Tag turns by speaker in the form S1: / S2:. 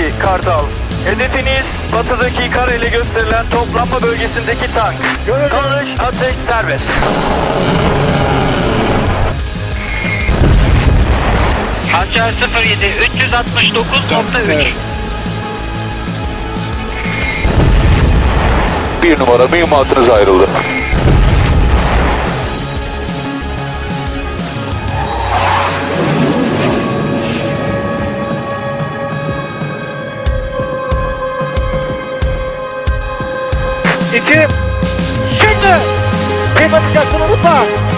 S1: 2 Kartal. Hedefiniz batıdaki kare ile gösterilen toplanma bölgesindeki tank. Dalış atış serbest.
S2: Hançer 07 369.3
S3: Bir numara mühim hattınız ayrıldı.
S4: c'était génial Privatisation ou pas